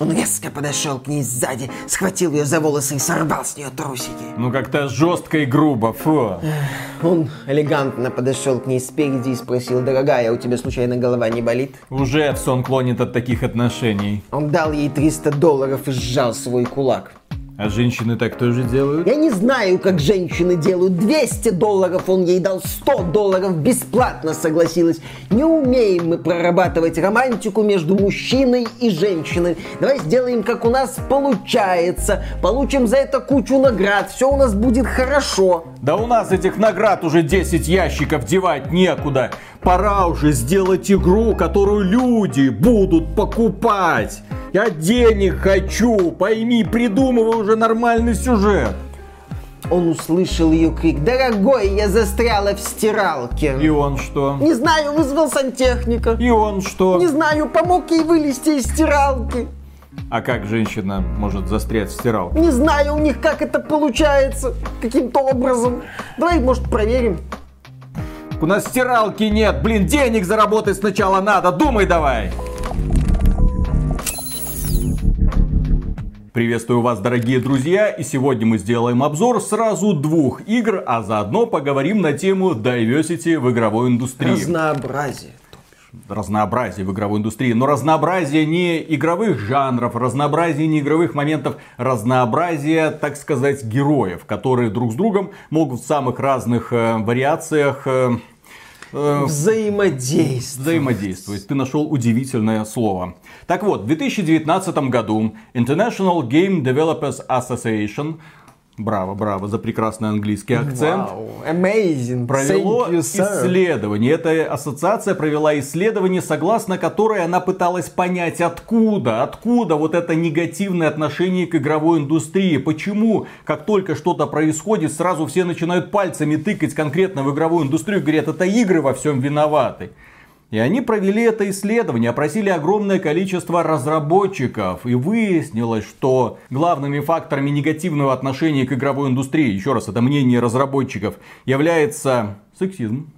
Он резко подошел к ней сзади, схватил ее за волосы и сорвал с нее трусики. Ну как-то жестко и грубо, фу. Он элегантно подошел к ней спереди и спросил, дорогая, у тебя случайно голова не болит? Уже в сон клонит от таких отношений. Он дал ей 300 долларов и сжал свой кулак. А женщины так тоже делают? Я не знаю, как женщины делают. 200 долларов он ей дал, 100 долларов бесплатно согласилась. Не умеем мы прорабатывать романтику между мужчиной и женщиной. Давай сделаем, как у нас получается. Получим за это кучу наград. Все у нас будет хорошо. Да у нас этих наград уже 10 ящиков девать некуда. Пора уже сделать игру, которую люди будут покупать. Я денег хочу, пойми, придумывай уже нормальный сюжет. Он услышал ее крик. Дорогой, я застряла в стиралке. И он что? Не знаю, вызвал сантехника. И он что? Не знаю, помог ей вылезти из стиралки. А как женщина может застрять в стиралке? Не знаю у них, как это получается. Каким-то образом. Давай, может, проверим. У нас стиралки нет. Блин, денег заработать сначала надо. Думай давай. Приветствую вас, дорогие друзья, и сегодня мы сделаем обзор сразу двух игр, а заодно поговорим на тему diversity в игровой индустрии. Разнообразие. Разнообразие в игровой индустрии, но разнообразие не игровых жанров, разнообразие не игровых моментов, разнообразие, так сказать, героев, которые друг с другом могут в самых разных э, вариациях э, э, взаимодействовать. Взаимодействовать. Ты нашел удивительное слово. Так вот, в 2019 году International Game Developers Association Браво, браво за прекрасный английский акцент. Wow, amazing. Провело you, исследование. Эта ассоциация провела исследование, согласно которой она пыталась понять, откуда, откуда вот это негативное отношение к игровой индустрии. Почему, как только что-то происходит, сразу все начинают пальцами тыкать конкретно в игровую индустрию, говорят, это игры во всем виноваты. И они провели это исследование, опросили огромное количество разработчиков. И выяснилось, что главными факторами негативного отношения к игровой индустрии, еще раз, это мнение разработчиков, является сексизм.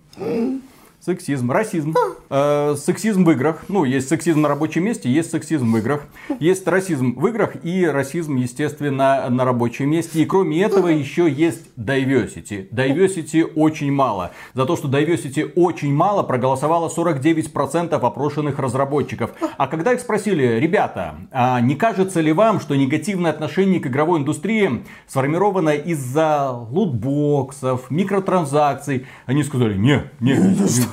Сексизм, расизм, э, сексизм в играх. Ну, есть сексизм на рабочем месте, есть сексизм в играх. Есть расизм в играх и расизм, естественно, на рабочем месте. И кроме этого еще есть diversity. Diversity очень мало. За то, что diversity очень мало, проголосовало 49% опрошенных разработчиков. А когда их спросили, ребята, а не кажется ли вам, что негативное отношение к игровой индустрии сформировано из-за лутбоксов, микротранзакций, они сказали, не, не,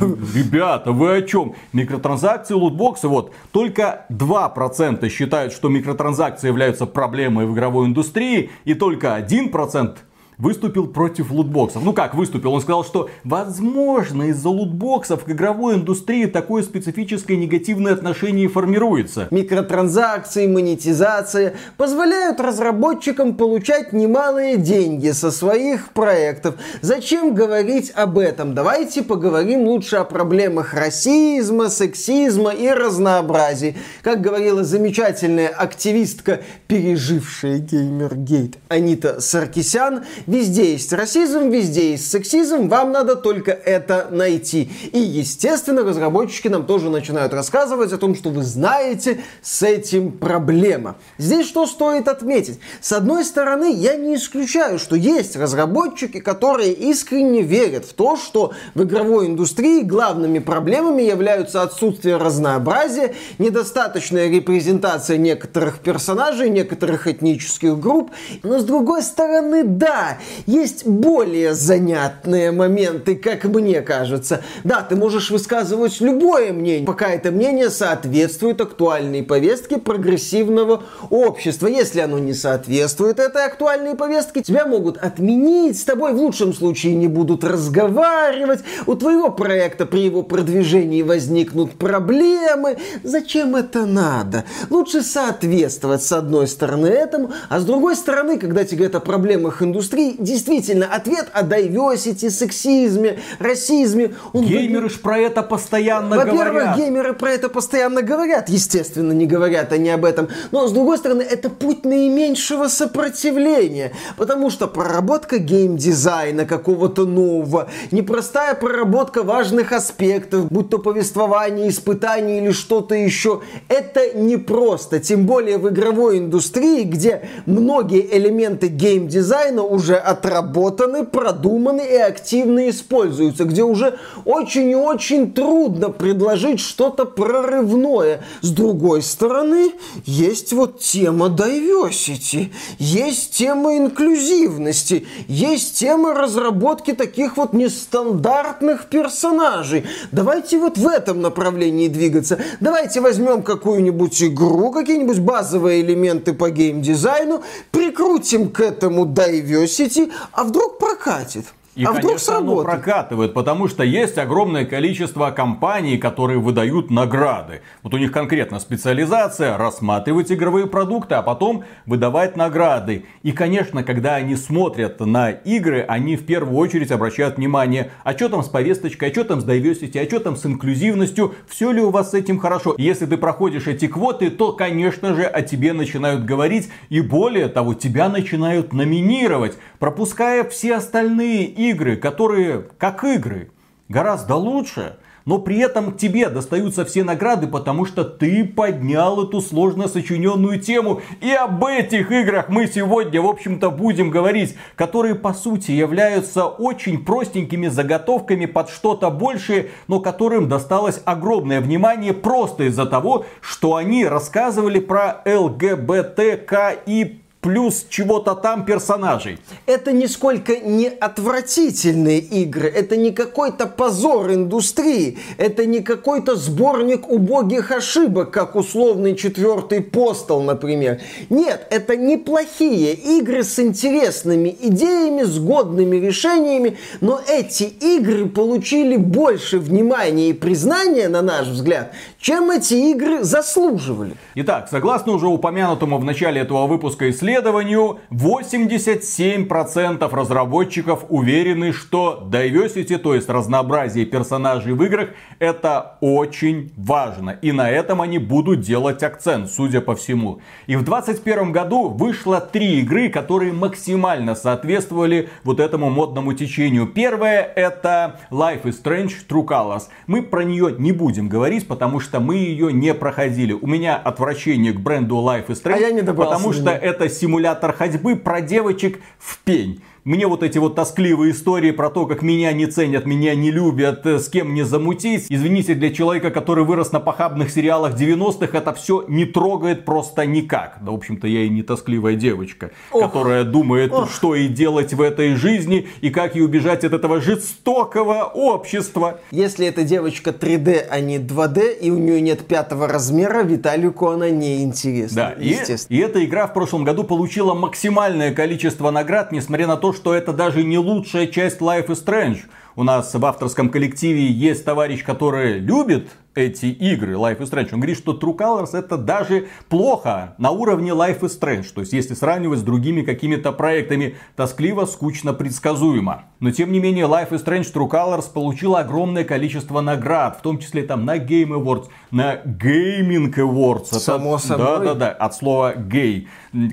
Ребята, вы о чем? Микротранзакции, лутбоксы, вот, только 2% считают, что микротранзакции являются проблемой в игровой индустрии, и только 1% выступил против лутбоксов. Ну как выступил? Он сказал, что возможно из-за лутбоксов к игровой индустрии такое специфическое негативное отношение формируется. Микротранзакции, монетизация позволяют разработчикам получать немалые деньги со своих проектов. Зачем говорить об этом? Давайте поговорим лучше о проблемах расизма, сексизма и разнообразия. Как говорила замечательная активистка, пережившая Геймергейт Анита Саркисян, Везде есть расизм, везде есть сексизм, вам надо только это найти. И, естественно, разработчики нам тоже начинают рассказывать о том, что вы знаете, с этим проблема. Здесь что стоит отметить? С одной стороны, я не исключаю, что есть разработчики, которые искренне верят в то, что в игровой индустрии главными проблемами являются отсутствие разнообразия, недостаточная репрезентация некоторых персонажей, некоторых этнических групп. Но с другой стороны, да, есть более занятные моменты, как мне кажется. Да, ты можешь высказывать любое мнение, пока это мнение соответствует актуальной повестке прогрессивного общества. Если оно не соответствует этой актуальной повестке, тебя могут отменить, с тобой в лучшем случае не будут разговаривать, у твоего проекта при его продвижении возникнут проблемы. Зачем это надо? Лучше соответствовать с одной стороны этому, а с другой стороны, когда тебе говорят о проблемах индустрии, индустрии действительно ответ о diversity, сексизме, расизме. Он геймеры ж про это постоянно Во-первых, говорят. Во-первых, геймеры про это постоянно говорят. Естественно, не говорят они об этом. Но, с другой стороны, это путь наименьшего сопротивления. Потому что проработка геймдизайна какого-то нового, непростая проработка важных аспектов, будь то повествование, испытание или что-то еще, это непросто. Тем более в игровой индустрии, где многие элементы геймдизайна уже отработаны, продуманы и активно используются, где уже очень и очень трудно предложить что-то прорывное. С другой стороны, есть вот тема diversity, есть тема инклюзивности, есть тема разработки таких вот нестандартных персонажей. Давайте вот в этом направлении двигаться. Давайте возьмем какую-нибудь игру, какие-нибудь базовые элементы по геймдизайну, прикрутим к этому diversity, а вдруг прокатит. И, а конечно, вдруг сработает? оно прокатывает, потому что есть огромное количество компаний, которые выдают награды. Вот у них конкретно специализация рассматривать игровые продукты, а потом выдавать награды. И, конечно, когда они смотрят на игры, они в первую очередь обращают внимание, а что там с повесточкой, а что там с diversity, а что там с инклюзивностью, все ли у вас с этим хорошо. И если ты проходишь эти квоты, то, конечно же, о тебе начинают говорить, и более того, тебя начинают номинировать, пропуская все остальные игры, которые как игры, гораздо лучше, но при этом тебе достаются все награды, потому что ты поднял эту сложно сочиненную тему. И об этих играх мы сегодня, в общем-то, будем говорить, которые, по сути, являются очень простенькими заготовками под что-то большее, но которым досталось огромное внимание просто из-за того, что они рассказывали про ЛГБТКИ плюс чего-то там персонажей. Это нисколько не отвратительные игры, это не какой-то позор индустрии, это не какой-то сборник убогих ошибок, как условный четвертый постол, например. Нет, это неплохие игры с интересными идеями, с годными решениями, но эти игры получили больше внимания и признания, на наш взгляд, чем эти игры заслуживали. Итак, согласно уже упомянутому в начале этого выпуска исследованию, 87% разработчиков уверены, что diversity, то есть разнообразие персонажей в играх, это очень важно. И на этом они будут делать акцент, судя по всему. И в 2021 году вышло три игры, которые максимально соответствовали вот этому модному течению. Первое это Life is Strange True Colors. Мы про нее не будем говорить, потому что мы ее не проходили. У меня отвращение к бренду Life is Strange, а я не потому что это симулятор ходьбы про девочек в пень. Мне вот эти вот тоскливые истории про то, как меня не ценят, меня не любят, э, с кем мне замутить. Извините, для человека, который вырос на похабных сериалах 90-х, это все не трогает просто никак. Да, в общем-то, я и не тоскливая девочка, Ох. которая думает, Ох. что и делать в этой жизни, и как ей убежать от этого жестокого общества. Если эта девочка 3D, а не 2D, и у нее нет пятого размера, Виталику она не интересна. Да, и, и эта игра в прошлом году получила максимальное количество наград, несмотря на то, что это даже не лучшая часть Life is Strange. У нас в авторском коллективе есть товарищ, который любит эти игры Life is Strange. Он говорит, что True Colors это даже плохо на уровне Life is Strange. То есть, если сравнивать с другими какими-то проектами, тоскливо, скучно, предсказуемо. Но, тем не менее, Life is Strange True Colors получила огромное количество наград, в том числе там на Game Awards, на Gaming Awards. Само это, собой. Да-да-да, от слова гей,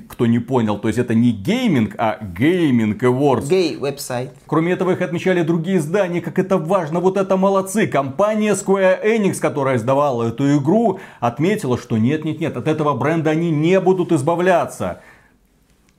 кто не понял. То есть, это не гейминг, а Gayming Awards. Гей веб-сайт. Кроме этого, их отмечали другие издания, как это важно, вот это молодцы. Компания Square Enix, которая издавала эту игру, отметила, что нет-нет-нет, от этого бренда они не будут избавляться.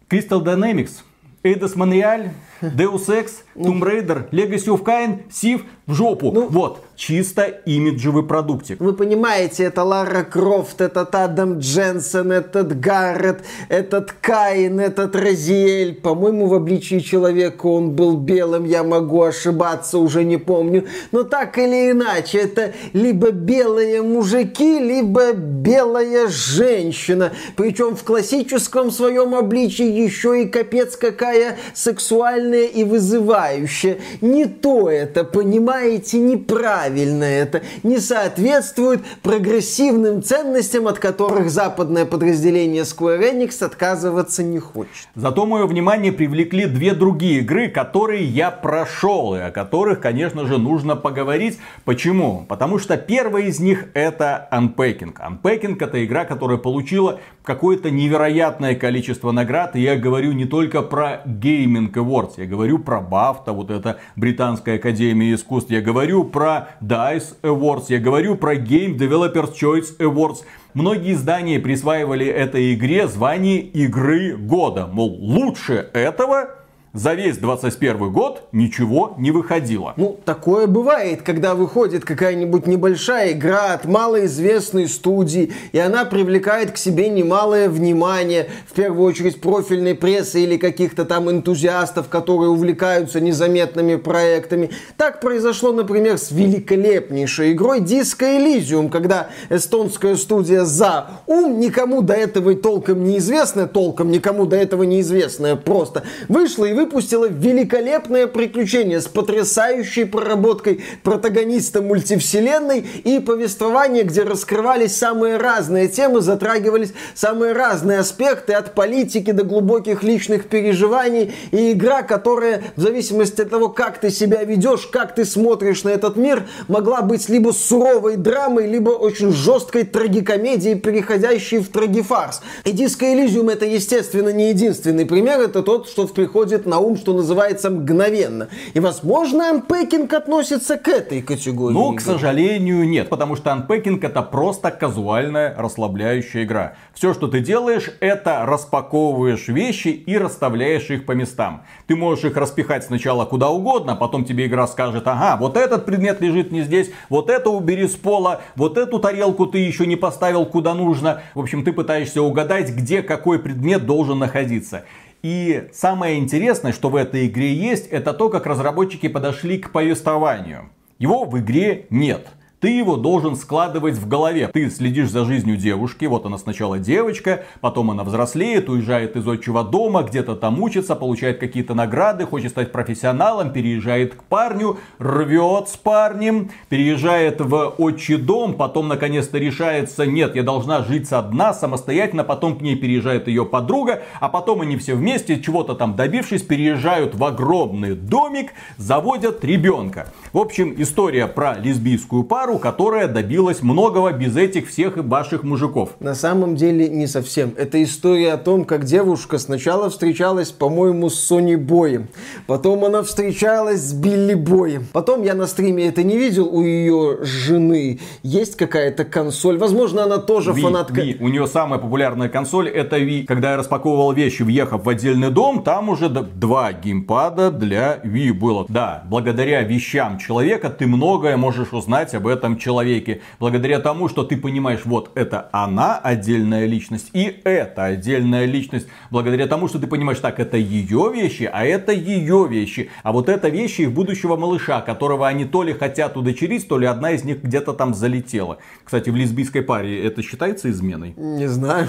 Crystal Dynamics, Eidos Montreal, Deus Ex, Tomb Raider, Legacy of Kain, Civ в жопу. Ну, вот, чисто имиджевый продуктик. Вы понимаете, это Лара Крофт, этот Адам Дженсен, этот Гаррет, этот Каин, этот Розиэль. По-моему, в обличии человека он был белым, я могу ошибаться, уже не помню. Но так или иначе, это либо белые мужики, либо белая женщина. Причем в классическом своем обличии еще и капец какая сексуальная сексуальное и вызывающее. Не то это, понимаете, неправильно это. Не соответствует прогрессивным ценностям, от которых западное подразделение Square Enix отказываться не хочет. Зато мое внимание привлекли две другие игры, которые я прошел, и о которых, конечно же, нужно поговорить. Почему? Потому что первая из них это Unpacking. Unpacking это игра, которая получила какое-то невероятное количество наград. И я говорю не только про Gaming Awards, я говорю про BAFTA, вот это Британская Академия Искусств, я говорю про DICE Awards, я говорю про Game Developers Choice Awards. Многие издания присваивали этой игре звание игры года. Мол, лучше этого за весь 21 год ничего не выходило. Ну, такое бывает, когда выходит какая-нибудь небольшая игра от малоизвестной студии, и она привлекает к себе немалое внимание, в первую очередь профильной прессы или каких-то там энтузиастов, которые увлекаются незаметными проектами. Так произошло, например, с великолепнейшей игрой Disco Elysium, когда эстонская студия за ум, никому до этого толком неизвестная, толком никому до этого неизвестная, просто вышла и выпустила великолепное приключение с потрясающей проработкой протагониста мультивселенной и повествование, где раскрывались самые разные темы, затрагивались самые разные аспекты от политики до глубоких личных переживаний и игра, которая в зависимости от того, как ты себя ведешь, как ты смотришь на этот мир, могла быть либо суровой драмой, либо очень жесткой трагикомедией, переходящей в трагифарс. И Disco Elysium это, естественно, не единственный пример, это тот, что приходит на ум, что называется, мгновенно. И, возможно, анпекинг относится к этой категории. Ну, к сожалению, нет. Потому что анпекинг это просто казуальная расслабляющая игра. Все, что ты делаешь, это распаковываешь вещи и расставляешь их по местам. Ты можешь их распихать сначала куда угодно, потом тебе игра скажет, ага, вот этот предмет лежит не здесь, вот это убери с пола, вот эту тарелку ты еще не поставил куда нужно. В общем, ты пытаешься угадать, где какой предмет должен находиться. И самое интересное, что в этой игре есть, это то, как разработчики подошли к повествованию. Его в игре нет ты его должен складывать в голове. Ты следишь за жизнью девушки, вот она сначала девочка, потом она взрослеет, уезжает из отчего дома, где-то там учится, получает какие-то награды, хочет стать профессионалом, переезжает к парню, рвет с парнем, переезжает в отчий дом, потом наконец-то решается, нет, я должна жить одна, самостоятельно, потом к ней переезжает ее подруга, а потом они все вместе, чего-то там добившись, переезжают в огромный домик, заводят ребенка. В общем, история про лесбийскую пару, пару, которая добилась многого без этих всех ваших мужиков. На самом деле не совсем. Это история о том, как девушка сначала встречалась, по-моему, с Сони Боем. Потом она встречалась с Билли Боем. Потом я на стриме это не видел у ее жены. Есть какая-то консоль. Возможно, она тоже Wii, фанатка. Wii. У нее самая популярная консоль это Wii. Когда я распаковывал вещи, въехав в отдельный дом, там уже два геймпада для Wii было. Да, благодаря вещам человека ты многое можешь узнать об этом этом человеке, благодаря тому, что ты понимаешь, вот это она отдельная личность и это отдельная личность, благодаря тому, что ты понимаешь, так, это ее вещи, а это ее вещи, а вот это вещи их будущего малыша, которого они то ли хотят удочерить, то ли одна из них где-то там залетела. Кстати, в лесбийской паре это считается изменой? Не знаю.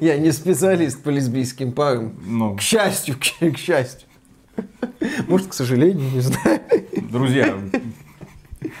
Я не специалист по лесбийским парам. Ну. К счастью, к, к счастью. Может, к сожалению, не знаю. Друзья,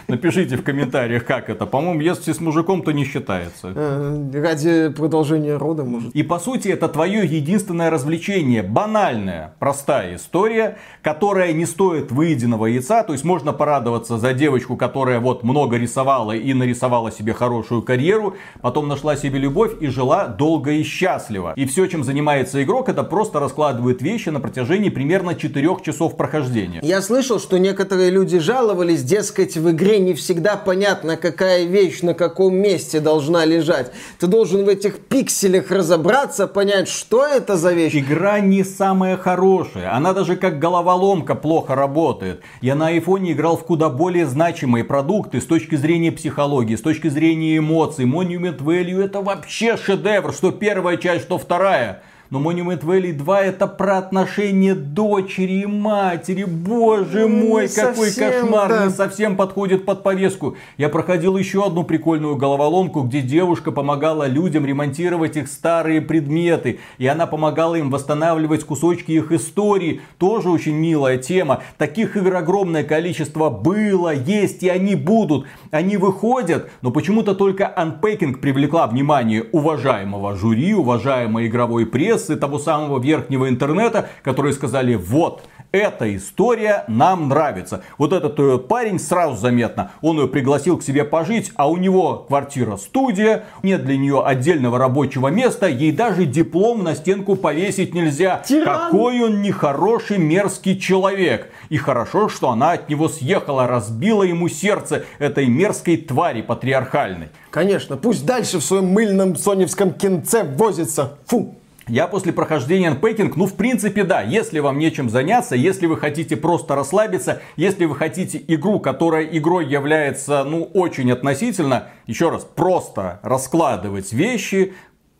Напишите в комментариях, как это. По-моему, если с мужиком, то не считается. Э, ради продолжения рода, может. И по сути, это твое единственное развлечение. Банальная, простая история, которая не стоит выеденного яйца. То есть можно порадоваться за девочку, которая вот много рисовала и нарисовала себе хорошую карьеру. Потом нашла себе любовь и жила долго и счастливо. И все, чем занимается игрок, это просто раскладывает вещи на протяжении примерно 4 часов прохождения. Я слышал, что некоторые люди жаловались, дескать, в игре не всегда понятно, какая вещь на каком месте должна лежать. Ты должен в этих пикселях разобраться, понять, что это за вещь. Игра не самая хорошая. Она даже как головоломка плохо работает. Я на айфоне играл в куда более значимые продукты с точки зрения психологии, с точки зрения эмоций. Monument Value это вообще шедевр, что первая часть, что вторая. Но Monument Valley 2 это про отношения дочери и матери. Боже ну, мой, не какой кошмар. Да. Не совсем подходит под повестку. Я проходил еще одну прикольную головоломку, где девушка помогала людям ремонтировать их старые предметы. И она помогала им восстанавливать кусочки их истории. Тоже очень милая тема. Таких игр огромное количество было, есть и они будут. Они выходят, но почему-то только Unpacking привлекла внимание уважаемого жюри, уважаемой игровой прессы, того самого верхнего интернета, которые сказали, вот, эта история нам нравится. Вот этот э, парень сразу заметно, он ее пригласил к себе пожить, а у него квартира-студия, нет для нее отдельного рабочего места, ей даже диплом на стенку повесить нельзя. Тиран. Какой он нехороший, мерзкий человек. И хорошо, что она от него съехала, разбила ему сердце этой мерзкой твари патриархальной. Конечно, пусть дальше в своем мыльном соневском кинце возится. Фу. Я после прохождения Unpacking, ну в принципе да, если вам нечем заняться, если вы хотите просто расслабиться, если вы хотите игру, которая игрой является, ну очень относительно, еще раз, просто раскладывать вещи,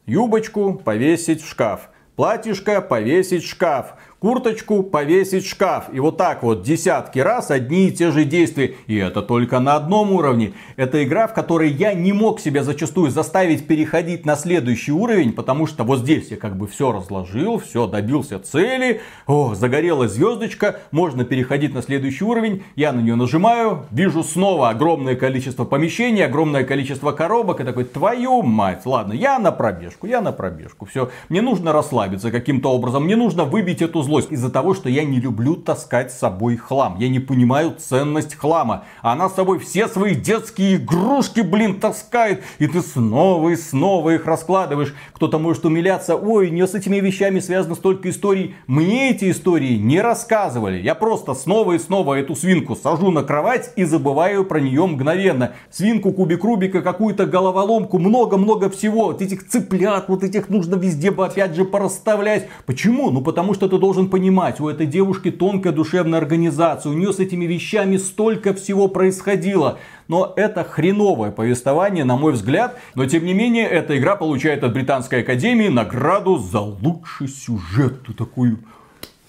юбочку повесить в шкаф, платьишко повесить в шкаф, курточку повесить шкаф. И вот так вот десятки раз одни и те же действия. И это только на одном уровне. Это игра, в которой я не мог себя зачастую заставить переходить на следующий уровень, потому что вот здесь я как бы все разложил, все добился цели. О, загорелась звездочка, можно переходить на следующий уровень. Я на нее нажимаю, вижу снова огромное количество помещений, огромное количество коробок. И такой, твою мать, ладно, я на пробежку, я на пробежку. Все, мне нужно расслабиться каким-то образом, мне нужно выбить эту злость из-за того, что я не люблю таскать с собой хлам. Я не понимаю ценность хлама. Она с собой все свои детские игрушки, блин, таскает. И ты снова и снова их раскладываешь. Кто-то может умиляться. Ой, не с этими вещами связано столько историй. Мне эти истории не рассказывали. Я просто снова и снова эту свинку сажу на кровать и забываю про нее мгновенно. Свинку, кубик Рубика, какую-то головоломку, много-много всего. Вот этих цыплят, вот этих нужно везде бы опять же порасставлять. Почему? Ну потому что ты должен должен понимать, у этой девушки тонкая душевная организация, у нее с этими вещами столько всего происходило. Но это хреновое повествование, на мой взгляд. Но тем не менее, эта игра получает от Британской Академии награду за лучший сюжет. Такую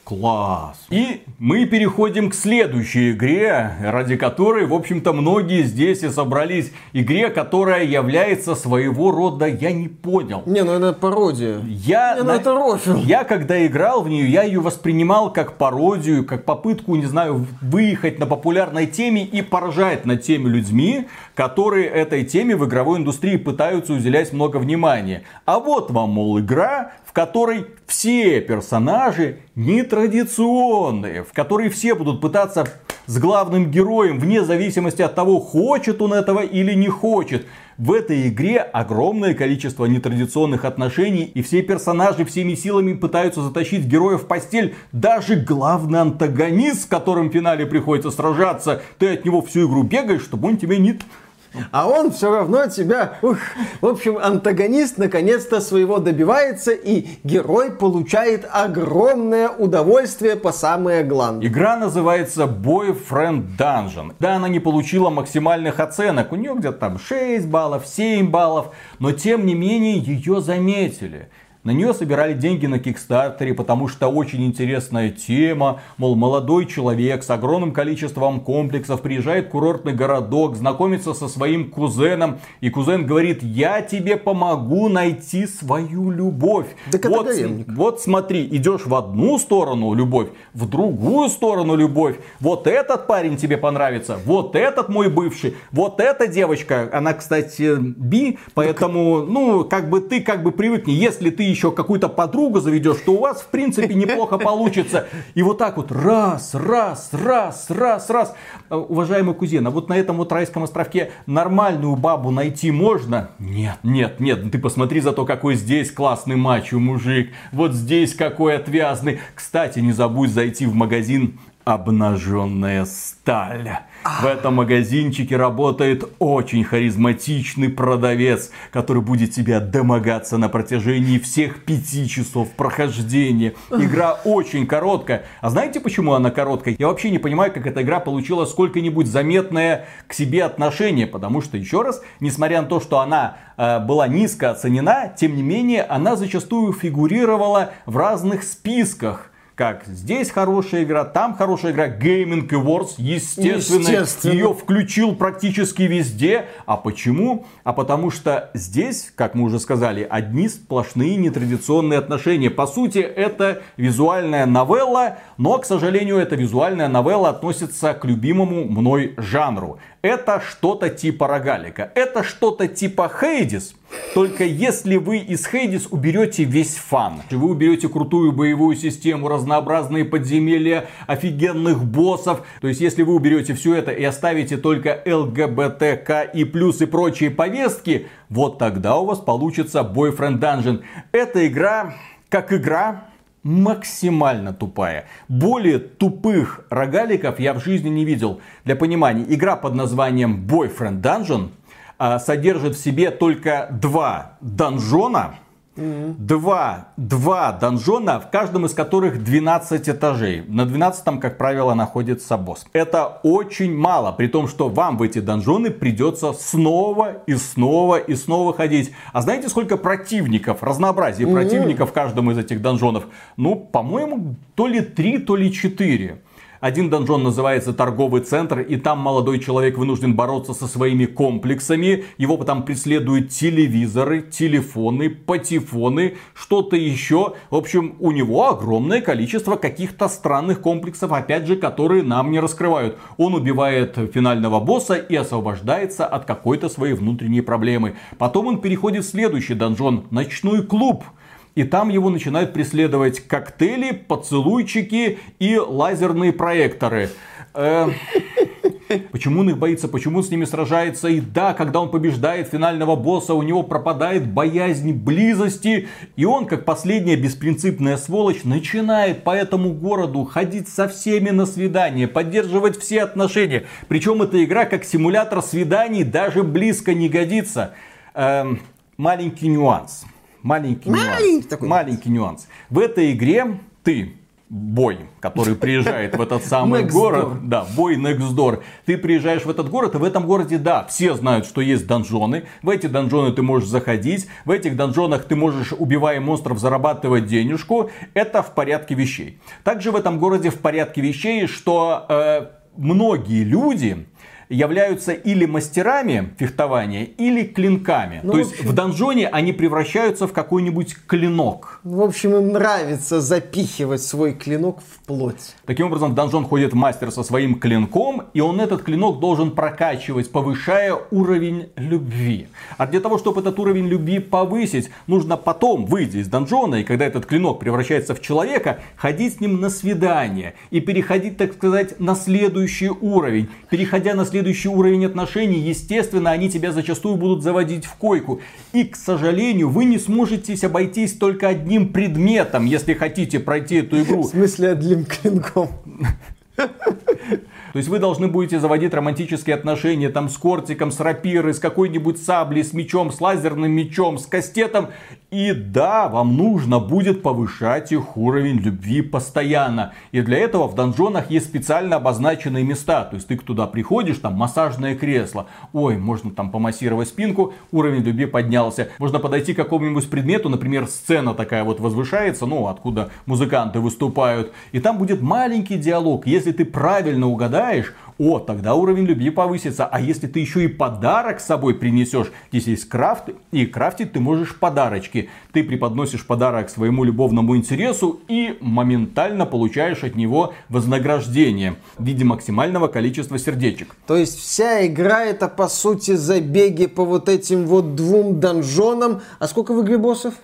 Класс. И мы переходим к следующей игре, ради которой, в общем-то, многие здесь и собрались. Игре, которая является своего рода, я не понял. Не, ну это пародия. Я, не, ну это рофил. Я, когда играл в нее, я ее воспринимал как пародию, как попытку, не знаю, выехать на популярной теме и поражать над теми людьми, которые этой теме в игровой индустрии пытаются уделять много внимания. А вот вам, мол, игра, в которой все персонажи нетрадиционные, в которой все будут пытаться с главным героем, вне зависимости от того, хочет он этого или не хочет. В этой игре огромное количество нетрадиционных отношений, и все персонажи всеми силами пытаются затащить героя в постель. Даже главный антагонист, с которым в финале приходится сражаться, ты от него всю игру бегаешь, чтобы он тебя не а он все равно тебя... Ух. В общем, антагонист наконец-то своего добивается, и герой получает огромное удовольствие по самое главное. Игра называется Boyfriend Dungeon. Да, она не получила максимальных оценок. У нее где-то там 6 баллов, 7 баллов. Но тем не менее ее заметили. На нее собирали деньги на Кикстартере, потому что очень интересная тема. Мол, молодой человек с огромным количеством комплексов приезжает в курортный городок, знакомится со своим кузеном. И кузен говорит, я тебе помогу найти свою любовь. Так вот, вот смотри, идешь в одну сторону любовь, в другую сторону любовь. Вот этот парень тебе понравится, вот этот мой бывший, вот эта девочка. Она, кстати, би, поэтому, ну, как бы ты как бы привыкни. Если ты еще какую-то подругу заведешь, то у вас, в принципе, неплохо получится. И вот так вот раз, раз, раз, раз, раз. Уважаемый кузен, а вот на этом вот райском островке нормальную бабу найти можно? Нет, нет, нет. Ты посмотри за то, какой здесь классный мачо мужик. Вот здесь какой отвязный. Кстати, не забудь зайти в магазин обнаженная сталь. В этом магазинчике работает очень харизматичный продавец, который будет тебя домогаться на протяжении всех пяти часов прохождения. Игра очень короткая. А знаете, почему она короткая? Я вообще не понимаю, как эта игра получила сколько-нибудь заметное к себе отношение. Потому что, еще раз, несмотря на то, что она э, была низко оценена, тем не менее, она зачастую фигурировала в разных списках как здесь хорошая игра, там хорошая игра. Gaming Awards, естественно, естественно, ее включил практически везде. А почему? А потому что здесь, как мы уже сказали, одни сплошные нетрадиционные отношения. По сути, это визуальная новелла, но, к сожалению, эта визуальная новелла относится к любимому мной жанру. Это что-то типа рогалика. Это что-то типа Хейдис. Только если вы из Хейдис уберете весь фан, вы уберете крутую боевую систему, разнообразные подземелья, офигенных боссов, то есть если вы уберете все это и оставите только ЛГБТК и плюс и прочие повестки, вот тогда у вас получится Boyfriend Dungeon. Эта игра, как игра, максимально тупая. Более тупых рогаликов я в жизни не видел. Для понимания, игра под названием Boyfriend Dungeon содержит в себе только два донжона, Два, два донжона, в каждом из которых 12 этажей. На 12 как правило, находится босс. Это очень мало, при том, что вам в эти донжоны придется снова и снова и снова ходить. А знаете, сколько противников, разнообразие mm-hmm. противников в каждом из этих донжонов? Ну, по-моему, то ли три, то ли четыре. Один донжон называется торговый центр, и там молодой человек вынужден бороться со своими комплексами. Его потом преследуют телевизоры, телефоны, патефоны, что-то еще. В общем, у него огромное количество каких-то странных комплексов, опять же, которые нам не раскрывают. Он убивает финального босса и освобождается от какой-то своей внутренней проблемы. Потом он переходит в следующий донжон, ночной клуб. И там его начинают преследовать коктейли, поцелуйчики и лазерные проекторы. Э, почему он их боится, почему он с ними сражается. И да, когда он побеждает финального босса, у него пропадает боязнь близости. И он, как последняя беспринципная сволочь, начинает по этому городу ходить со всеми на свидание, поддерживать все отношения. Причем эта игра как симулятор свиданий даже близко не годится. Эм, маленький нюанс маленький, маленький нюанс. Такой. Маленький нюанс. В этой игре ты бой, который приезжает в этот самый город. Да, бой next door. Ты приезжаешь в этот город, и в этом городе, да, все знают, что есть донжоны. В эти донжоны ты можешь заходить. В этих донжонах ты можешь, убивая монстров, зарабатывать денежку. Это в порядке вещей. Также в этом городе в порядке вещей, что э, многие люди являются или мастерами фехтования, или клинками. Ну, То есть общем... в донжоне они превращаются в какой-нибудь клинок. В общем, им нравится запихивать свой клинок в плоть. Таким образом, в донжон ходит мастер со своим клинком, и он этот клинок должен прокачивать, повышая уровень любви. А для того, чтобы этот уровень любви повысить, нужно потом, выйти из донжона, и когда этот клинок превращается в человека, ходить с ним на свидание и переходить, так сказать, на следующий уровень. Переходя на следующий следующий уровень отношений, естественно, они тебя зачастую будут заводить в койку. И, к сожалению, вы не сможете обойтись только одним предметом, если хотите пройти эту игру. В смысле одним клинком? То есть вы должны будете заводить романтические отношения там с кортиком, с рапирой, с какой-нибудь саблей, с мечом, с лазерным мечом, с кастетом. И да, вам нужно будет повышать их уровень любви постоянно. И для этого в донжонах есть специально обозначенные места. То есть ты туда приходишь, там массажное кресло. Ой, можно там помассировать спинку, уровень любви поднялся. Можно подойти к какому-нибудь предмету, например, сцена такая вот возвышается, ну, откуда музыканты выступают. И там будет маленький диалог. Если ты правильно угадаешь, о, тогда уровень любви повысится. А если ты еще и подарок с собой принесешь, здесь есть крафт, и крафтить ты можешь подарочки. Ты преподносишь подарок своему любовному интересу и моментально получаешь от него вознаграждение в виде максимального количества сердечек. То есть вся игра это по сути забеги по вот этим вот двум донжонам. А сколько в игре боссов?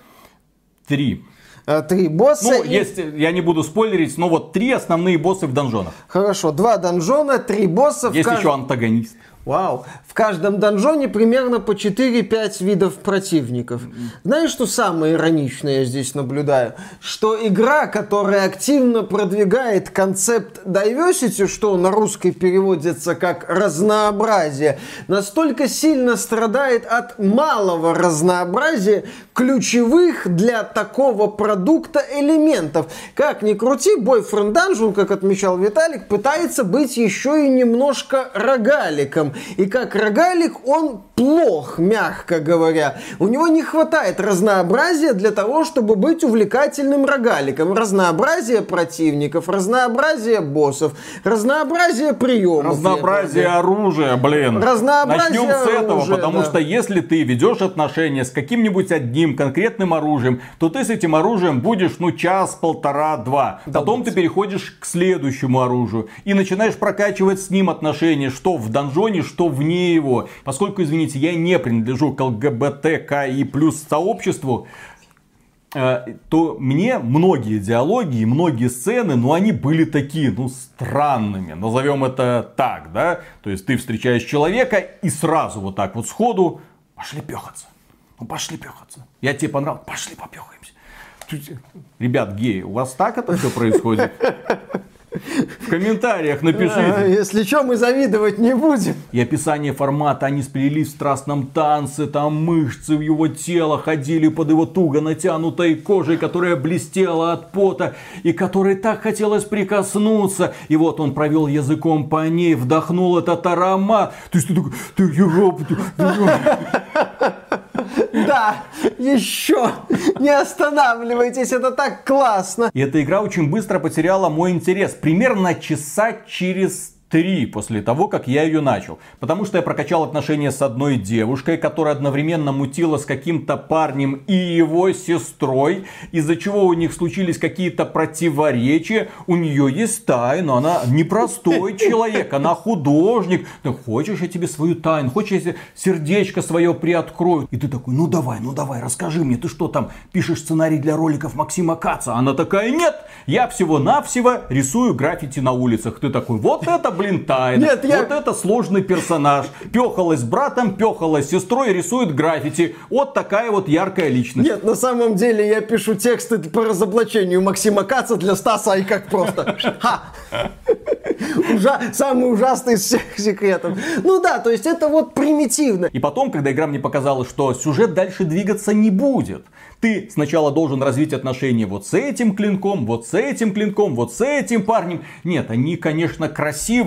Три. Э, три босса. Ну, и... есть, я не буду спойлерить, но вот три основные боссы в донжонах. Хорошо, два донжона, три босса. Есть кажд... еще антагонист. Вау. В каждом донжоне примерно по 4-5 видов противников. Знаешь, что самое ироничное я здесь наблюдаю? Что игра, которая активно продвигает концепт diversity, что на русской переводится как разнообразие, настолько сильно страдает от малого разнообразия ключевых для такого продукта элементов. Как ни крути, Boyfriend Dungeon, как отмечал Виталик, пытается быть еще и немножко рогаликом. И как рогалик он плох, мягко говоря. У него не хватает разнообразия для того, чтобы быть увлекательным рогаликом. Разнообразие противников, разнообразие боссов, разнообразие приемов. Разнообразие оружия, блин. Разнообразие Начнем с этого, оружия, потому да. что если ты ведешь отношения с каким-нибудь одним конкретным оружием, то ты с этим оружием будешь, ну, час, полтора, два. Потом ты переходишь к следующему оружию и начинаешь прокачивать с ним отношения, что в донжоне, что вне его. Поскольку, извините, я не принадлежу к ЛГБТКИ плюс сообществу, э, то мне многие диалоги и многие сцены, ну, они были такие, ну, странными. Назовем это так, да? То есть ты встречаешь человека и сразу вот так вот сходу пошли пехаться. Ну, пошли пехаться. Я тебе понравился, пошли попехаемся. Ребят, геи, у вас так это все происходит? В комментариях А, напишите. Если что, мы завидовать не будем. И описание формата, они сплелись в страстном танце, там мышцы в его тела ходили под его туго натянутой кожей, которая блестела от пота, и которой так хотелось прикоснуться. И вот он провел языком по ней, вдохнул этот аромат. То есть ты такой, ты, ёп, ты, ты, ёп. Да, еще. Не останавливайтесь, это так классно. И эта игра очень быстро потеряла мой интерес. Примерно часа через три после того, как я ее начал. Потому что я прокачал отношения с одной девушкой, которая одновременно мутила с каким-то парнем и его сестрой, из-за чего у них случились какие-то противоречия. У нее есть тайна, она непростой человек, она художник. Ты хочешь, я тебе свою тайну, хочешь, я сердечко свое приоткрою. И ты такой, ну давай, ну давай, расскажи мне, ты что там, пишешь сценарий для роликов Максима Каца? Она такая, нет, я всего-навсего рисую граффити на улицах. Ты такой, вот это, блин, тайна. Нет, я- Вот это сложный персонаж. Пехалась с братом, пехалась с сестрой, рисует граффити. Вот такая вот яркая личность. Нет, на самом деле я пишу тексты по разоблачению Максима Каца для Стаса и как просто. Ха! Ужа- Самый ужасный из всех секретов. Ну да, то есть это вот примитивно. И потом, когда игра мне показала, что сюжет дальше двигаться не будет. Ты сначала должен развить отношения вот с этим клинком, вот с этим клинком, вот с этим парнем. Нет, они, конечно,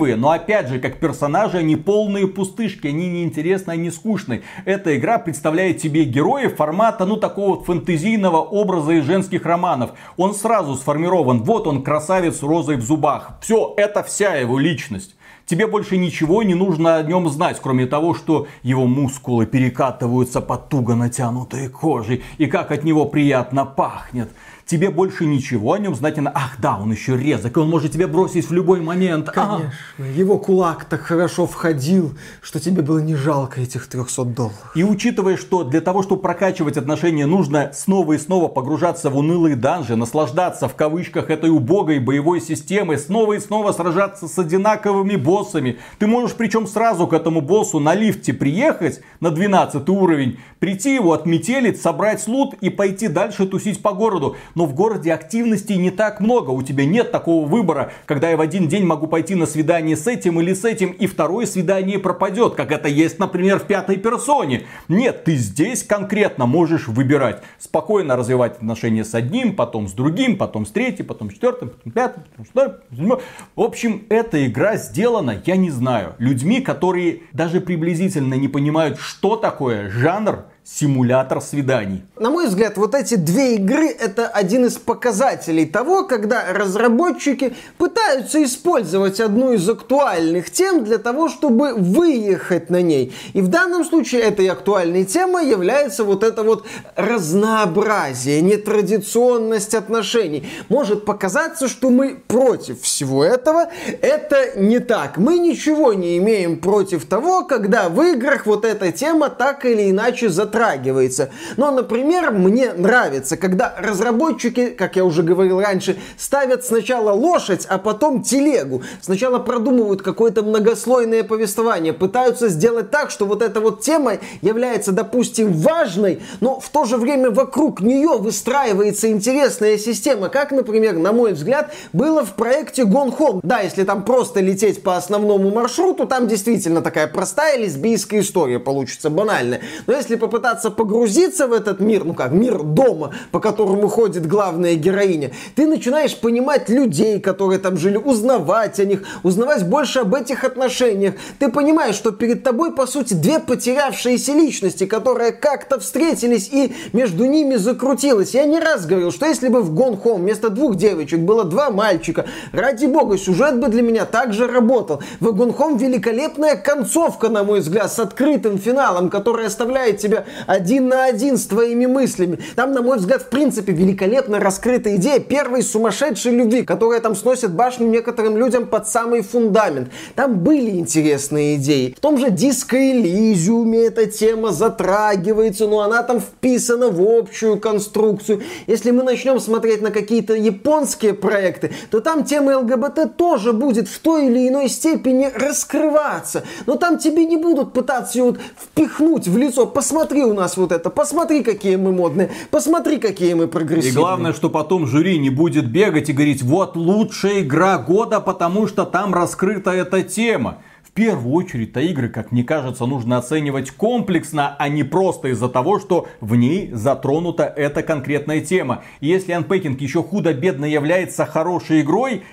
красивые, но опять же, как персонажи, они полные пустышки, они неинтересны, они скучные. Эта игра представляет тебе героев формата, ну, такого фэнтезийного образа из женских романов. Он сразу сформирован, вот он, красавец с розой в зубах. Все, это вся его личность. Тебе больше ничего не нужно о нем знать, кроме того, что его мускулы перекатываются под туго натянутой кожей, и как от него приятно пахнет. Тебе больше ничего о нем знать не надо. Ах да, он еще резок, и он может тебя бросить в любой момент. А, Конечно, его кулак так хорошо входил, что тебе было не жалко этих 300 долларов. И учитывая, что для того, чтобы прокачивать отношения, нужно снова и снова погружаться в унылые данжи, наслаждаться в кавычках этой убогой боевой системой, снова и снова сражаться с одинаковыми боссами. Ты можешь причем сразу к этому боссу на лифте приехать на 12 уровень, прийти его отметелить, собрать лут и пойти дальше тусить по городу. Но в городе активностей не так много, у тебя нет такого выбора, когда я в один день могу пойти на свидание с этим или с этим, и второе свидание пропадет, как это есть, например, в пятой персоне. Нет, ты здесь конкретно можешь выбирать. Спокойно развивать отношения с одним, потом с другим, потом с третьим, потом с четвертым, потом с пятым, потом с шестым. В общем, эта игра сделана, я не знаю, людьми, которые даже приблизительно не понимают, что такое жанр симулятор свиданий. На мой взгляд, вот эти две игры это один из показателей того, когда разработчики пытаются использовать одну из актуальных тем для того, чтобы выехать на ней. И в данном случае этой актуальной темой является вот это вот разнообразие, нетрадиционность отношений. Может показаться, что мы против всего этого. Это не так. Мы ничего не имеем против того, когда в играх вот эта тема так или иначе затрагивается затрагивается. Но, например, мне нравится, когда разработчики, как я уже говорил раньше, ставят сначала лошадь, а потом телегу. Сначала продумывают какое-то многослойное повествование, пытаются сделать так, что вот эта вот тема является, допустим, важной, но в то же время вокруг нее выстраивается интересная система, как, например, на мой взгляд, было в проекте Gone Home. Да, если там просто лететь по основному маршруту, там действительно такая простая лесбийская история получится, банальная. Но если попытаться погрузиться в этот мир, ну как, мир дома, по которому ходит главная героиня, ты начинаешь понимать людей, которые там жили, узнавать о них, узнавать больше об этих отношениях. Ты понимаешь, что перед тобой, по сути, две потерявшиеся личности, которые как-то встретились и между ними закрутилось. Я не раз говорил, что если бы в Gone Home вместо двух девочек было два мальчика, ради бога, сюжет бы для меня также работал. В Gone Home великолепная концовка, на мой взгляд, с открытым финалом, который оставляет тебя один на один с твоими мыслями. Там, на мой взгляд, в принципе, великолепно раскрыта идея первой сумасшедшей любви, которая там сносит башню некоторым людям под самый фундамент. Там были интересные идеи. В том же Диско Элизиуме эта тема затрагивается, но она там вписана в общую конструкцию. Если мы начнем смотреть на какие-то японские проекты, то там тема ЛГБТ тоже будет в той или иной степени раскрываться. Но там тебе не будут пытаться ее вот впихнуть в лицо. Посмотри у нас вот это, посмотри, какие мы модные, посмотри, какие мы прогрессивные. И главное, что потом жюри не будет бегать и говорить, вот лучшая игра года, потому что там раскрыта эта тема. В первую очередь-то игры, как мне кажется, нужно оценивать комплексно, а не просто из-за того, что в ней затронута эта конкретная тема. И если Unpacking еще худо-бедно является хорошей игрой,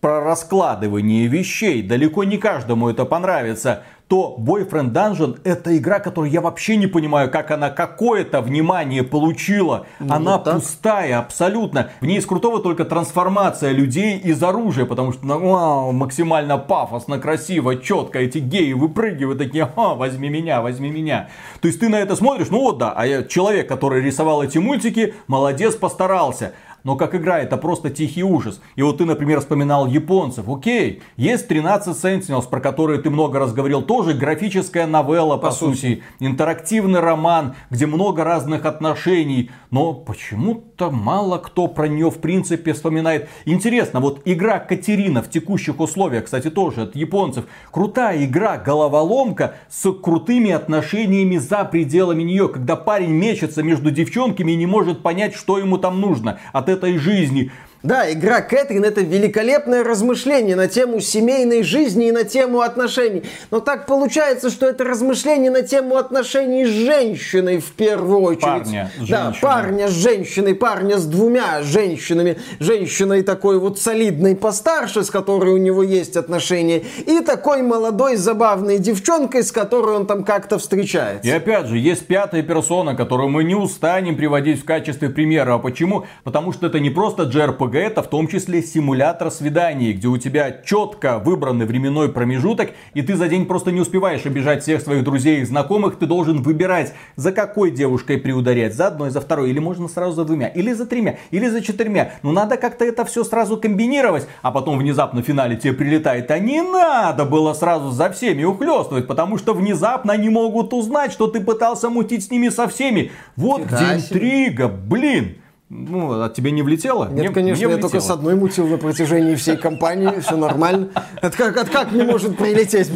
про раскладывание вещей. Далеко не каждому это понравится то Boyfriend Dungeon это игра, которую я вообще не понимаю, как она какое-то внимание получила. Ну, она вот пустая абсолютно. В ней из крутого только трансформация людей из оружия, потому что ну, вау, максимально пафосно, красиво, четко. Эти геи выпрыгивают такие, а, возьми меня, возьми меня. То есть ты на это смотришь, ну вот да, а я, человек, который рисовал эти мультики, молодец, постарался но как игра это просто тихий ужас. И вот ты, например, вспоминал японцев. Окей, есть 13 Sentinels, про которые ты много раз говорил. Тоже графическая новелла, по, по сути. сути. Интерактивный роман, где много разных отношений. Но почему-то мало кто про нее в принципе вспоминает. Интересно, вот игра Катерина в текущих условиях, кстати, тоже от японцев. Крутая игра, головоломка с крутыми отношениями за пределами нее. Когда парень мечется между девчонками и не может понять, что ему там нужно. От этой жизни. Да, игра Кэтрин это великолепное размышление на тему семейной жизни и на тему отношений. Но так получается, что это размышление на тему отношений с женщиной в первую очередь. Парня с Да, парня с женщиной, парня с двумя женщинами. Женщиной такой вот солидной постарше, с которой у него есть отношения. И такой молодой забавной девчонкой, с которой он там как-то встречается. И опять же, есть пятая персона, которую мы не устанем приводить в качестве примера. А почему? Потому что это не просто JRPG, это в том числе симулятор свиданий, где у тебя четко выбранный временной промежуток, и ты за день просто не успеваешь обижать всех своих друзей и знакомых, ты должен выбирать, за какой девушкой приударять, за одной, за второй, или можно сразу за двумя, или за тремя, или за четырьмя. Ну надо как-то это все сразу комбинировать, а потом внезапно в финале тебе прилетает, а не надо было сразу за всеми ухлестывать, потому что внезапно они могут узнать, что ты пытался мутить с ними со всеми. Вот Фига где интрига, блин. Ну, от тебя не влетело? Нет, мне, конечно, мне я только с одной мутил на протяжении всей кампании, все нормально. Это как, это как не может прилететь?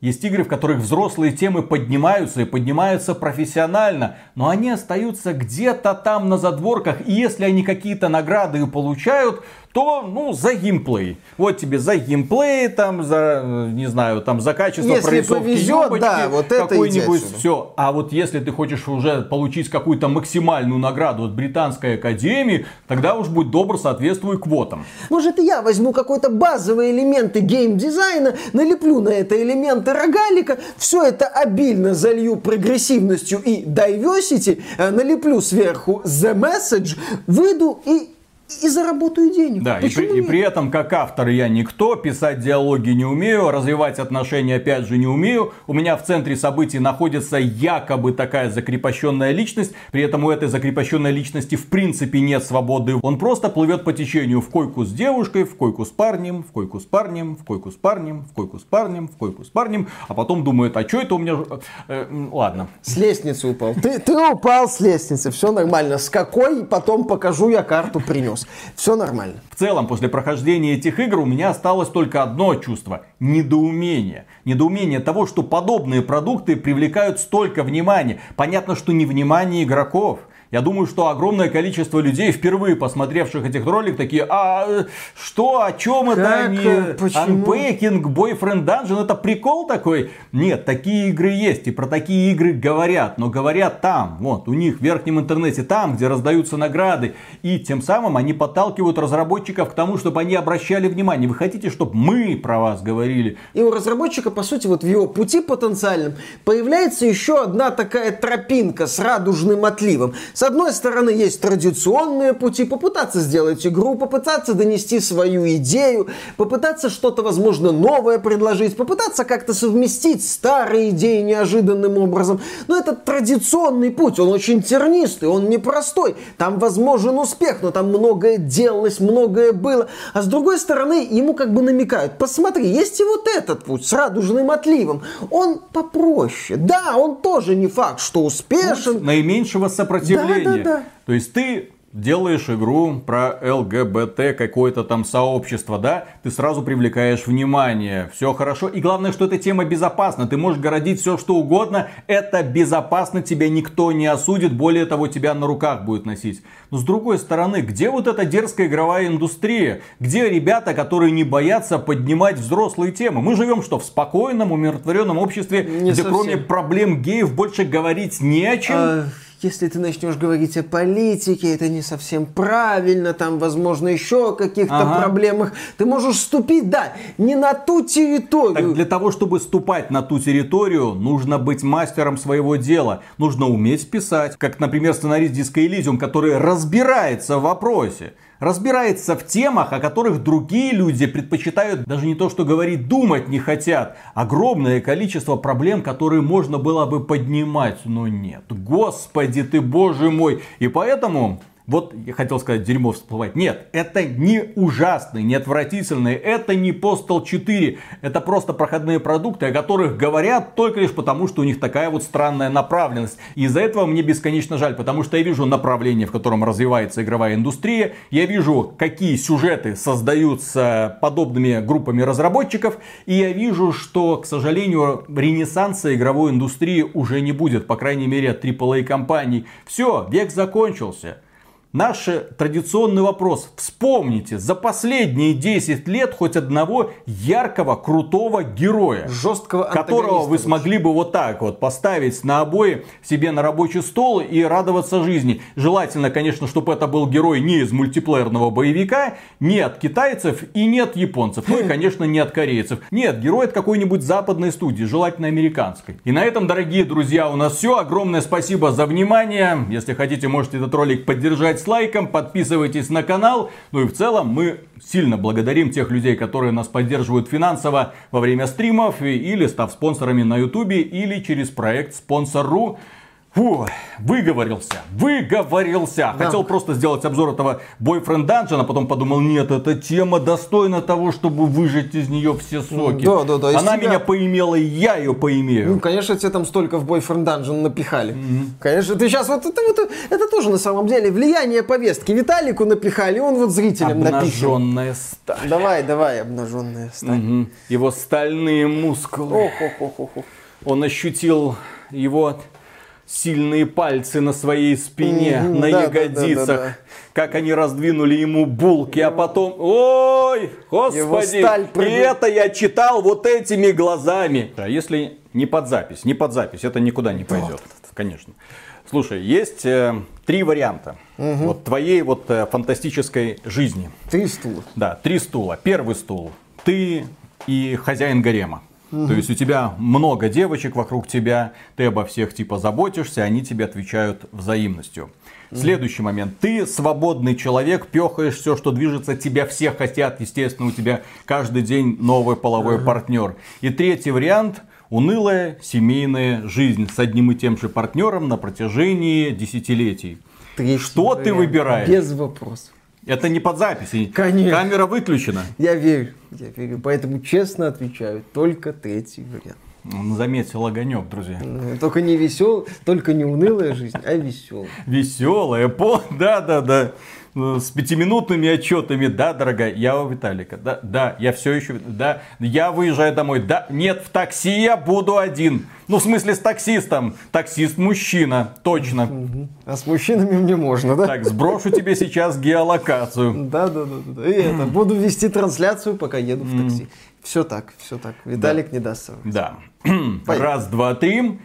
Есть игры, в которых взрослые темы поднимаются и поднимаются профессионально, но они остаются где-то там на задворках, и если они какие-то награды получают, то, ну, за геймплей. Вот тебе за геймплей, там, за, не знаю, там, за качество если прорисовки повезет, юбочки, да, вот это какой-нибудь, все. А вот если ты хочешь уже получить какую-то максимальную награду от Британской Академии, тогда уж будь добр, соответствуй квотам. Может, и я возьму какой-то базовые элементы геймдизайна, налеплю на это элементы рогалика, все это обильно залью прогрессивностью и diversity, э, налеплю сверху the message, выйду и и заработаю денег. Да, и при, и при этом, как автор, я никто, писать диалоги не умею, развивать отношения, опять же, не умею. У меня в центре событий находится якобы такая закрепощенная личность, при этом у этой закрепощенной личности в принципе нет свободы. Он просто плывет по течению в койку с девушкой, в койку с парнем, в койку с парнем, в койку с парнем, в койку с парнем, в койку с парнем, а потом думает, а что это у меня... Э, ладно. С лестницы упал. Ты, ты упал с лестницы, все нормально. С какой, потом покажу, я карту принес. Все нормально. В целом, после прохождения этих игр у меня осталось только одно чувство – недоумение. Недоумение того, что подобные продукты привлекают столько внимания. Понятно, что не внимание игроков – я думаю, что огромное количество людей, впервые посмотревших этих ролик, такие, а что, о чем это они? Unpacking, Boyfriend Dungeon, это прикол такой? Нет, такие игры есть, и про такие игры говорят, но говорят там, вот, у них в верхнем интернете, там, где раздаются награды, и тем самым они подталкивают разработчиков к тому, чтобы они обращали внимание. Вы хотите, чтобы мы про вас говорили? И у разработчика, по сути, вот в его пути потенциальном появляется еще одна такая тропинка с радужным отливом. С одной стороны, есть традиционные пути, попытаться сделать игру, попытаться донести свою идею, попытаться что-то, возможно, новое предложить, попытаться как-то совместить старые идеи неожиданным образом. Но это традиционный путь, он очень тернистый, он непростой. Там возможен успех, но там многое делалось, многое было. А с другой стороны, ему как бы намекают, посмотри, есть и вот этот путь с радужным отливом. Он попроще. Да, он тоже не факт, что успешен. Путь наименьшего сопротивления мышление. Да, да, да. То есть ты делаешь игру про ЛГБТ, какое-то там сообщество, да, ты сразу привлекаешь внимание, все хорошо. И главное, что эта тема безопасна, ты можешь городить все, что угодно, это безопасно, тебя никто не осудит, более того, тебя на руках будет носить. Но с другой стороны, где вот эта дерзкая игровая индустрия? Где ребята, которые не боятся поднимать взрослые темы? Мы живем что, в спокойном, умиротворенном обществе, не где совсем. кроме проблем геев больше говорить не о чем? А если ты начнешь говорить о политике, это не совсем правильно, там, возможно, еще о каких-то ага. проблемах, ты можешь ступить, да, не на ту территорию. Так для того, чтобы ступать на ту территорию, нужно быть мастером своего дела. Нужно уметь писать, как, например, сценарист Disco Elysium, который разбирается в вопросе разбирается в темах, о которых другие люди предпочитают даже не то, что говорить, думать не хотят. Огромное количество проблем, которые можно было бы поднимать, но нет. Господи ты, боже мой. И поэтому вот я хотел сказать, дерьмо всплывать. Нет, это не ужасный, не отвратительный, это не Postal 4. Это просто проходные продукты, о которых говорят только лишь потому, что у них такая вот странная направленность. И из-за этого мне бесконечно жаль, потому что я вижу направление, в котором развивается игровая индустрия. Я вижу, какие сюжеты создаются подобными группами разработчиков. И я вижу, что, к сожалению, ренессанса игровой индустрии уже не будет. По крайней мере, от AAA компаний. Все, век закончился. Наш традиционный вопрос. Вспомните за последние 10 лет хоть одного яркого, крутого героя. Жесткого Которого вы смогли бы вот так вот поставить на обои себе на рабочий стол и радоваться жизни. Желательно, конечно, чтобы это был герой не из мультиплеерного боевика, не от китайцев и не от японцев. Ну и, конечно, не от корейцев. Нет, герой от какой-нибудь западной студии, желательно американской. И на этом, дорогие друзья, у нас все. Огромное спасибо за внимание. Если хотите, можете этот ролик поддержать с лайком, подписывайтесь на канал. Ну и в целом мы сильно благодарим тех людей, которые нас поддерживают финансово во время стримов или став спонсорами на ютубе или через проект Спонсор.ру. Фу, выговорился, выговорился. Да. Хотел просто сделать обзор этого Boyfriend Dungeon, а потом подумал, нет, эта тема достойна того, чтобы выжать из нее все соки. Да, да, да. Она тебя... меня поимела, и я ее поимею. Ну, конечно, тебе там столько в Boyfriend Dungeon напихали. Mm-hmm. Конечно, ты сейчас вот это, вот это тоже на самом деле влияние повестки. Виталику напихали, он вот зрителям напихал. Обнаженная сталь. Давай, давай, обнаженная сталь. Угу. Его стальные мускулы. Ох, ох, ох, ох. Он ощутил его сильные пальцы на своей спине, mm-hmm, на да, ягодицах. Да, да, да, как они раздвинули ему булки, а потом... Ой, господи, и это я читал вот этими глазами. А если не под запись, не под запись, это никуда не пойдет, конечно. Слушай, есть э, три варианта угу. вот твоей вот э, фантастической жизни. Три стула. Да, три стула. Первый стул. Ты и хозяин гарема. То есть у тебя много девочек вокруг тебя, ты обо всех типа заботишься, они тебе отвечают взаимностью. Следующий момент. Ты свободный человек, пехаешь все, что движется, тебя все хотят. Естественно, у тебя каждый день новый половой партнер. И третий вариант унылая семейная жизнь с одним и тем же партнером на протяжении десятилетий. Третий Что вариант. ты выбираешь? Без вопросов. Это не под запись. Конечно. Камера выключена. Я верю, я верю. Поэтому честно отвечаю, только третий вариант. Заметил огонек, друзья. Ну, Только не весел, только не унылая жизнь, а веселая. Веселая, по... да, да, да. Ну, С пятиминутными отчетами, да, дорогая, я у Виталика, да, да, я все еще, да, я выезжаю домой, да, нет, в такси я буду один. Ну, в смысле, с таксистом. Таксист мужчина, точно. А с мужчинами мне можно, да? Так, сброшу тебе сейчас геолокацию. Да, да, да, да. И это, буду вести трансляцию, пока еду в такси. Все так, все так. Виталик не даст соврать. Да. Раз, два, три.